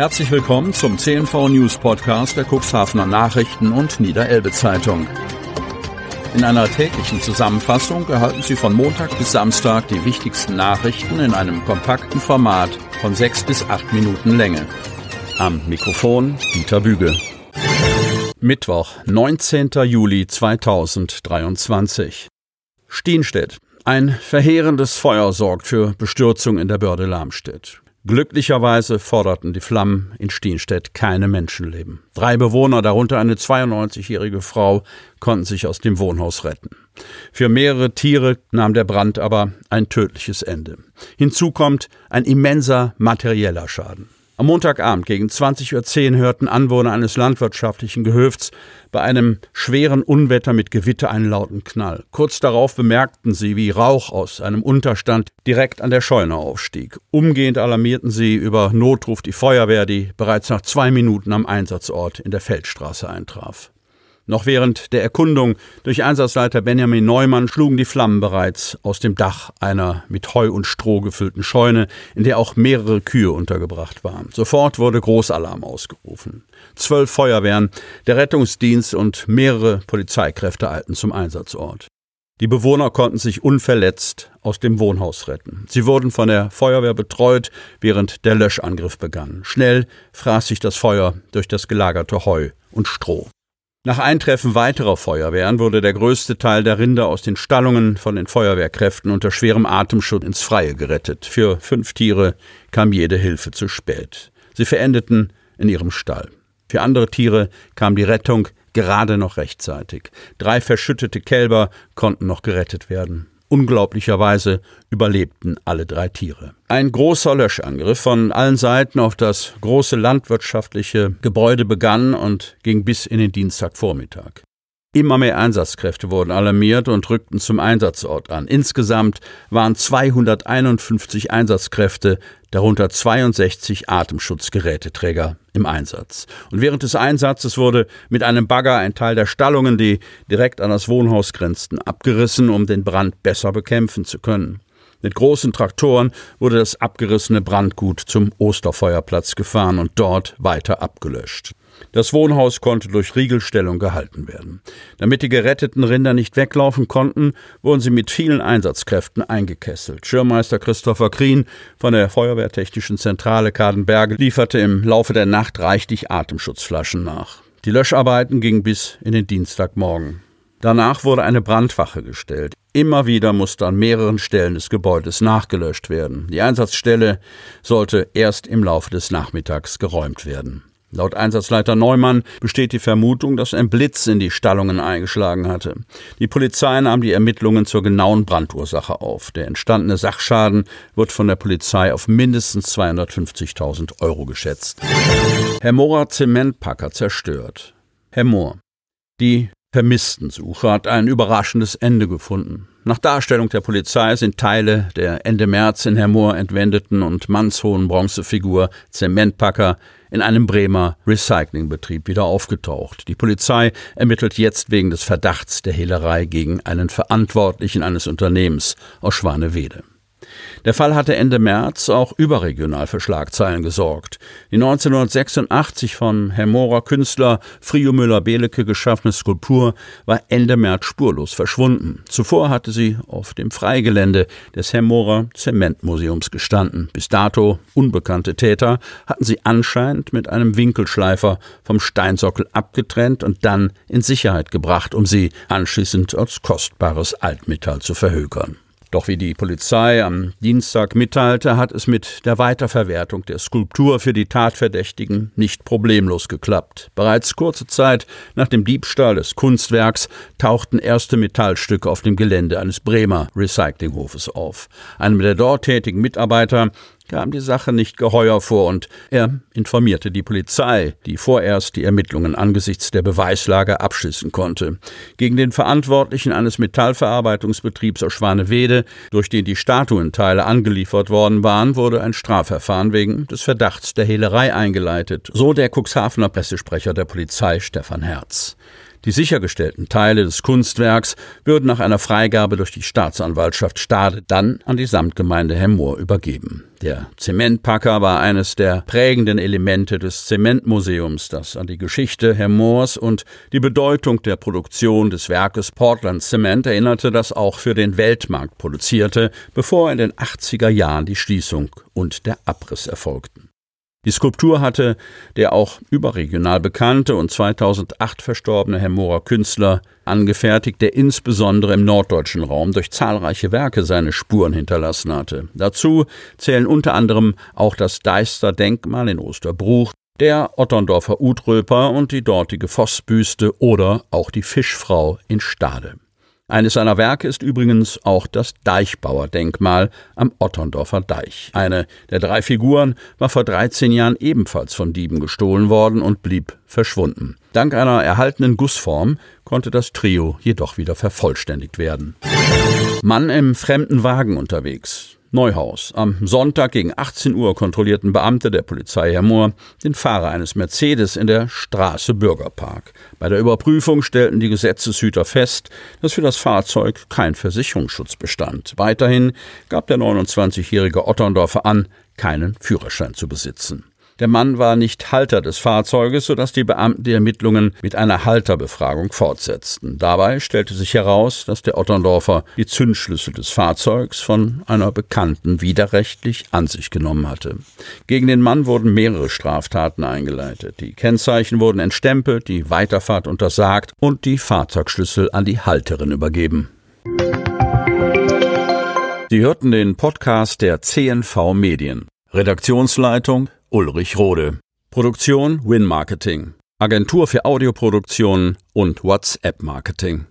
Herzlich willkommen zum CNV News Podcast der Cuxhavener Nachrichten und Niederelbe Zeitung. In einer täglichen Zusammenfassung erhalten Sie von Montag bis Samstag die wichtigsten Nachrichten in einem kompakten Format von sechs bis acht Minuten Länge. Am Mikrofon Dieter Büge. Mittwoch, 19. Juli 2023. Stienstedt. Ein verheerendes Feuer sorgt für Bestürzung in der Börde Lamstedt. Glücklicherweise forderten die Flammen in Stienstedt keine Menschenleben. Drei Bewohner, darunter eine 92-jährige Frau, konnten sich aus dem Wohnhaus retten. Für mehrere Tiere nahm der Brand aber ein tödliches Ende. Hinzu kommt ein immenser materieller Schaden. Am Montagabend gegen 20.10 Uhr hörten Anwohner eines landwirtschaftlichen Gehöfts bei einem schweren Unwetter mit Gewitter einen lauten Knall. Kurz darauf bemerkten sie, wie Rauch aus einem Unterstand direkt an der Scheune aufstieg. Umgehend alarmierten sie über Notruf die Feuerwehr, die bereits nach zwei Minuten am Einsatzort in der Feldstraße eintraf. Noch während der Erkundung durch Einsatzleiter Benjamin Neumann schlugen die Flammen bereits aus dem Dach einer mit Heu und Stroh gefüllten Scheune, in der auch mehrere Kühe untergebracht waren. Sofort wurde Großalarm ausgerufen. Zwölf Feuerwehren, der Rettungsdienst und mehrere Polizeikräfte eilten zum Einsatzort. Die Bewohner konnten sich unverletzt aus dem Wohnhaus retten. Sie wurden von der Feuerwehr betreut, während der Löschangriff begann. Schnell fraß sich das Feuer durch das gelagerte Heu und Stroh. Nach Eintreffen weiterer Feuerwehren wurde der größte Teil der Rinder aus den Stallungen von den Feuerwehrkräften unter schwerem Atemschutz ins Freie gerettet. Für fünf Tiere kam jede Hilfe zu spät. Sie verendeten in ihrem Stall. Für andere Tiere kam die Rettung gerade noch rechtzeitig. Drei verschüttete Kälber konnten noch gerettet werden. Unglaublicherweise überlebten alle drei Tiere. Ein großer Löschangriff von allen Seiten auf das große landwirtschaftliche Gebäude begann und ging bis in den Dienstagvormittag. Immer mehr Einsatzkräfte wurden alarmiert und rückten zum Einsatzort an. Insgesamt waren 251 Einsatzkräfte, darunter 62 Atemschutzgeräteträger im Einsatz. Und während des Einsatzes wurde mit einem Bagger ein Teil der Stallungen, die direkt an das Wohnhaus grenzten, abgerissen, um den Brand besser bekämpfen zu können. Mit großen Traktoren wurde das abgerissene Brandgut zum Osterfeuerplatz gefahren und dort weiter abgelöscht. Das Wohnhaus konnte durch Riegelstellung gehalten werden. Damit die geretteten Rinder nicht weglaufen konnten, wurden sie mit vielen Einsatzkräften eingekesselt. Schirmmeister Christopher Krien von der Feuerwehrtechnischen Zentrale Kadenberge lieferte im Laufe der Nacht reichlich Atemschutzflaschen nach. Die Löscharbeiten gingen bis in den Dienstagmorgen. Danach wurde eine Brandwache gestellt. Immer wieder musste an mehreren Stellen des Gebäudes nachgelöscht werden. Die Einsatzstelle sollte erst im Laufe des Nachmittags geräumt werden. Laut Einsatzleiter Neumann besteht die Vermutung, dass ein Blitz in die Stallungen eingeschlagen hatte. Die Polizei nahm die Ermittlungen zur genauen Brandursache auf. Der entstandene Sachschaden wird von der Polizei auf mindestens 250.000 Euro geschätzt. Herr Mohrer Zementpacker zerstört. Herr Mohr. Die Vermisstensuche hat ein überraschendes Ende gefunden. Nach Darstellung der Polizei sind Teile der Ende März in Hermoor entwendeten und mannshohen Bronzefigur Zementpacker in einem Bremer Recyclingbetrieb wieder aufgetaucht. Die Polizei ermittelt jetzt wegen des Verdachts der Hehlerei gegen einen Verantwortlichen eines Unternehmens aus Schwanewede. Der Fall hatte Ende März auch überregional für Schlagzeilen gesorgt. Die 1986 von Hermorer Künstler Frio Müller-Belecke geschaffene Skulptur war Ende März spurlos verschwunden. Zuvor hatte sie auf dem Freigelände des Hermorer Zementmuseums gestanden. Bis dato unbekannte Täter hatten sie anscheinend mit einem Winkelschleifer vom Steinsockel abgetrennt und dann in Sicherheit gebracht, um sie anschließend als kostbares Altmetall zu verhökern. Doch wie die Polizei am Dienstag mitteilte, hat es mit der Weiterverwertung der Skulptur für die Tatverdächtigen nicht problemlos geklappt. Bereits kurze Zeit nach dem Diebstahl des Kunstwerks tauchten erste Metallstücke auf dem Gelände eines Bremer Recyclinghofes auf. Einem der dort tätigen Mitarbeiter kam die Sache nicht geheuer vor und er informierte die Polizei, die vorerst die Ermittlungen angesichts der Beweislage abschließen konnte. Gegen den Verantwortlichen eines Metallverarbeitungsbetriebs aus Schwanewede, durch den die Statuenteile angeliefert worden waren, wurde ein Strafverfahren wegen des Verdachts der Hehlerei eingeleitet, so der Cuxhavener Pressesprecher der Polizei Stefan Herz. Die sichergestellten Teile des Kunstwerks würden nach einer Freigabe durch die Staatsanwaltschaft Stade dann an die Samtgemeinde Hemmoor übergeben. Der Zementpacker war eines der prägenden Elemente des Zementmuseums, das an die Geschichte Hemmoors und die Bedeutung der Produktion des Werkes Portland Cement erinnerte, das auch für den Weltmarkt produzierte, bevor in den 80er Jahren die Schließung und der Abriss erfolgten. Die Skulptur hatte der auch überregional bekannte und 2008 verstorbene Hemmorer Künstler angefertigt, der insbesondere im norddeutschen Raum durch zahlreiche Werke seine Spuren hinterlassen hatte. Dazu zählen unter anderem auch das Deister Denkmal in Osterbruch, der Otterndorfer Utröper und die dortige Vossbüste oder auch die Fischfrau in Stade. Eines seiner Werke ist übrigens auch das Deichbauerdenkmal am Otterndorfer Deich. Eine der drei Figuren war vor 13 Jahren ebenfalls von Dieben gestohlen worden und blieb verschwunden. Dank einer erhaltenen Gussform konnte das Trio jedoch wieder vervollständigt werden. Mann im fremden Wagen unterwegs. Neuhaus. Am Sonntag gegen 18 Uhr kontrollierten Beamte der Polizei Herr Mohr den Fahrer eines Mercedes in der Straße Bürgerpark. Bei der Überprüfung stellten die Gesetzeshüter fest, dass für das Fahrzeug kein Versicherungsschutz bestand. Weiterhin gab der 29-jährige Otterndorfer an, keinen Führerschein zu besitzen. Der Mann war nicht Halter des Fahrzeuges, sodass die Beamten die Ermittlungen mit einer Halterbefragung fortsetzten. Dabei stellte sich heraus, dass der Otterndorfer die Zündschlüssel des Fahrzeugs von einer Bekannten widerrechtlich an sich genommen hatte. Gegen den Mann wurden mehrere Straftaten eingeleitet. Die Kennzeichen wurden entstempelt, die Weiterfahrt untersagt und die Fahrzeugschlüssel an die Halterin übergeben. Sie hörten den Podcast der CNV Medien. Redaktionsleitung Ulrich Rode. Produktion Win Marketing. Agentur für Audioproduktion und WhatsApp Marketing.